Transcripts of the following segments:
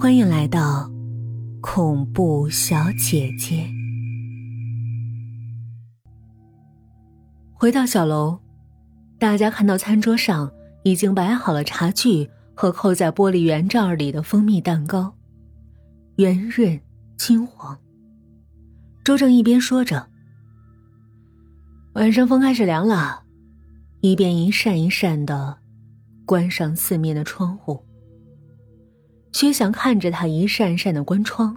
欢迎来到恐怖小姐姐。回到小楼，大家看到餐桌上已经摆好了茶具和扣在玻璃圆罩里的蜂蜜蛋糕，圆润金黄。周正一边说着：“晚上风开始凉了。”一边一扇一扇的关上四面的窗户。薛翔看着他一扇扇的关窗，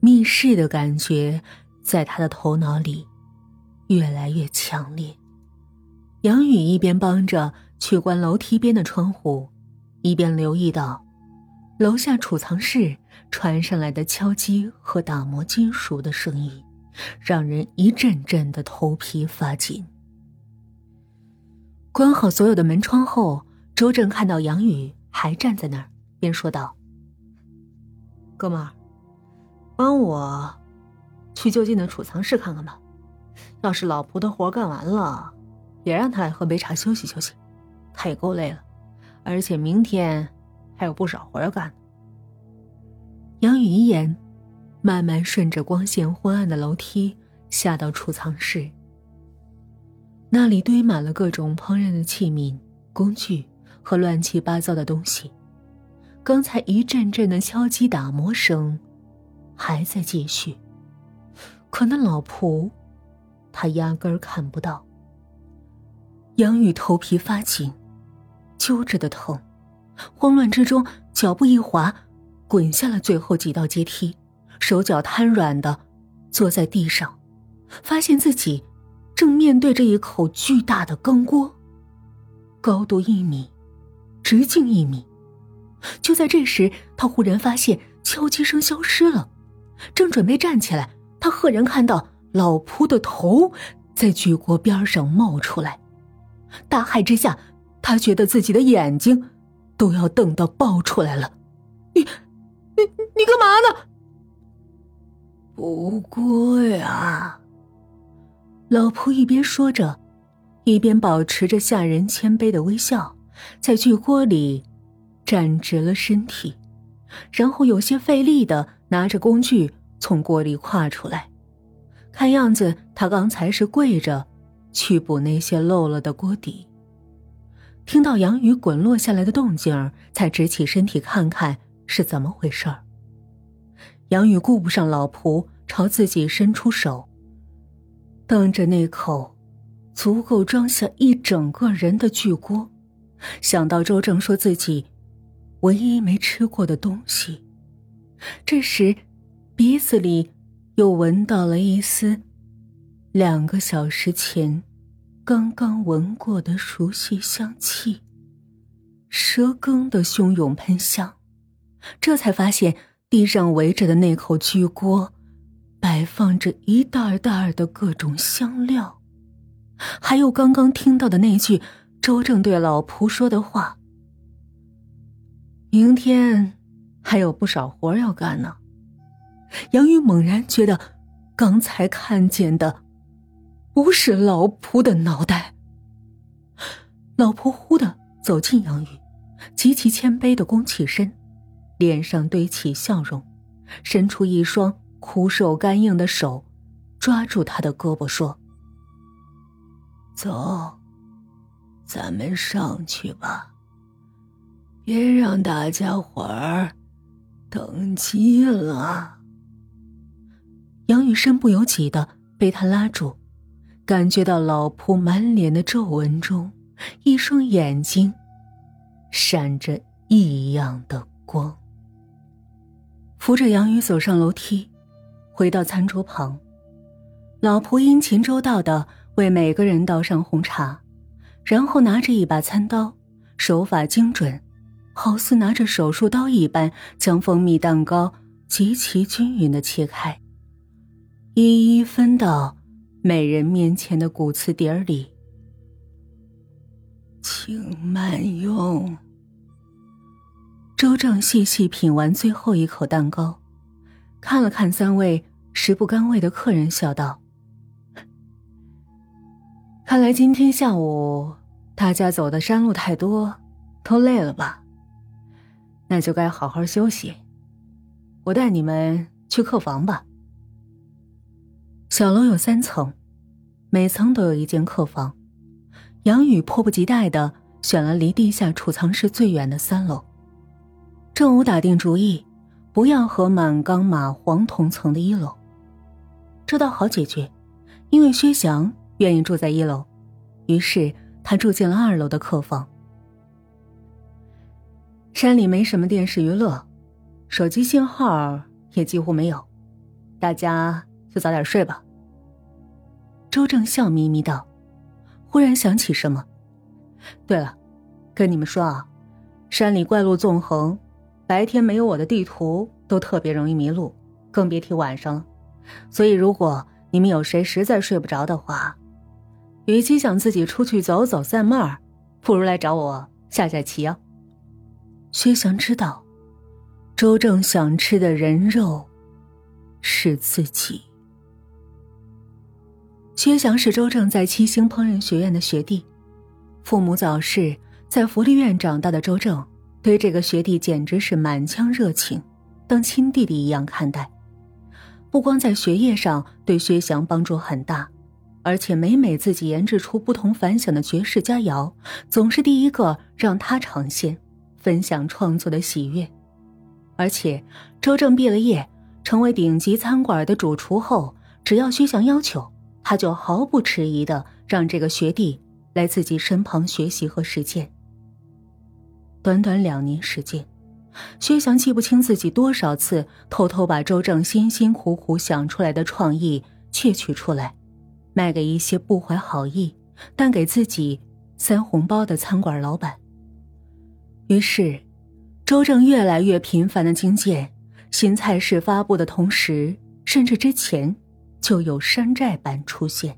密室的感觉在他的头脑里越来越强烈。杨宇一边帮着去关楼梯边的窗户，一边留意到楼下储藏室传上来的敲击和打磨金属的声音，让人一阵阵的头皮发紧。关好所有的门窗后，周正看到杨宇还站在那儿，便说道。哥们儿，帮我去就近的储藏室看看吧。要是老蒲的活干完了，也让他来喝杯茶休息休息。他也够累了，而且明天还有不少活要干。杨宇一言，慢慢顺着光线昏暗的楼梯下到储藏室。那里堆满了各种烹饪的器皿、工具和乱七八糟的东西。刚才一阵阵的敲击打磨声，还在继续。可那老仆，他压根儿看不到。杨宇头皮发紧，揪着的疼，慌乱之中脚步一滑，滚下了最后几道阶梯，手脚瘫软的坐在地上，发现自己正面对着一口巨大的钢锅，高度一米，直径一米。就在这时，他忽然发现敲击声消失了，正准备站起来，他赫然看到老仆的头在巨锅边上冒出来。大骇之下，他觉得自己的眼睛都要瞪到爆出来了。“你、你、你干嘛呢？”“不过呀。”老仆一边说着，一边保持着吓人谦卑的微笑，在巨锅里。站直了身体，然后有些费力的拿着工具从锅里跨出来。看样子他刚才是跪着去补那些漏了的锅底。听到杨宇滚落下来的动静才直起身体看看是怎么回事儿。杨宇顾不上老仆，朝自己伸出手，瞪着那口足够装下一整个人的巨锅，想到周正说自己。唯一没吃过的东西。这时，鼻子里又闻到了一丝两个小时前刚刚闻过的熟悉香气，蛇羹的汹涌喷香。这才发现地上围着的那口巨锅，摆放着一袋袋的各种香料，还有刚刚听到的那句周正对老仆说的话。明天还有不少活要干呢。杨宇猛然觉得，刚才看见的不是老仆的脑袋。老仆忽的走近杨宇，极其谦卑的弓起身，脸上堆起笑容，伸出一双枯瘦干硬的手，抓住他的胳膊说：“走，咱们上去吧。”别让大家伙儿等急了。杨宇身不由己的被他拉住，感觉到老仆满脸的皱纹中，一双眼睛闪着异样的光。扶着杨宇走上楼梯，回到餐桌旁，老仆殷勤周到的为每个人倒上红茶，然后拿着一把餐刀，手法精准。好似拿着手术刀一般，将蜂蜜蛋糕极其均匀的切开，一一分到每人面前的骨瓷碟里。请慢用。周正细细品完最后一口蛋糕，看了看三位食不甘味的客人，笑道：“看来今天下午大家走的山路太多，都累了吧？”那就该好好休息，我带你们去客房吧。小楼有三层，每层都有一间客房。杨宇迫不及待的选了离地下储藏室最远的三楼。正午打定主意，不要和满缸蚂蟥同层的一楼。这倒好解决，因为薛翔愿意住在一楼，于是他住进了二楼的客房。山里没什么电视娱乐，手机信号也几乎没有，大家就早点睡吧。周正笑眯眯道，忽然想起什么，对了，跟你们说啊，山里怪路纵横，白天没有我的地图都特别容易迷路，更别提晚上了。所以，如果你们有谁实在睡不着的话，与其想自己出去走走散漫，不如来找我下下棋啊。薛翔知道，周正想吃的人肉是自己。薛翔是周正在七星烹饪学院的学弟，父母早逝，在福利院长大的周正对这个学弟简直是满腔热情，当亲弟弟一样看待。不光在学业上对薛翔帮助很大，而且每每自己研制出不同凡响的绝世佳肴，总是第一个让他尝鲜。分享创作的喜悦，而且周正毕了业，成为顶级餐馆的主厨后，只要薛翔要求，他就毫不迟疑的让这个学弟来自己身旁学习和实践。短短两年时间，薛翔记不清自己多少次偷偷把周正辛辛苦苦想出来的创意窃取出来，卖给一些不怀好意但给自己塞红包的餐馆老板。于是，周正越来越频繁的精简新菜式发布的同时，甚至之前就有山寨版出现。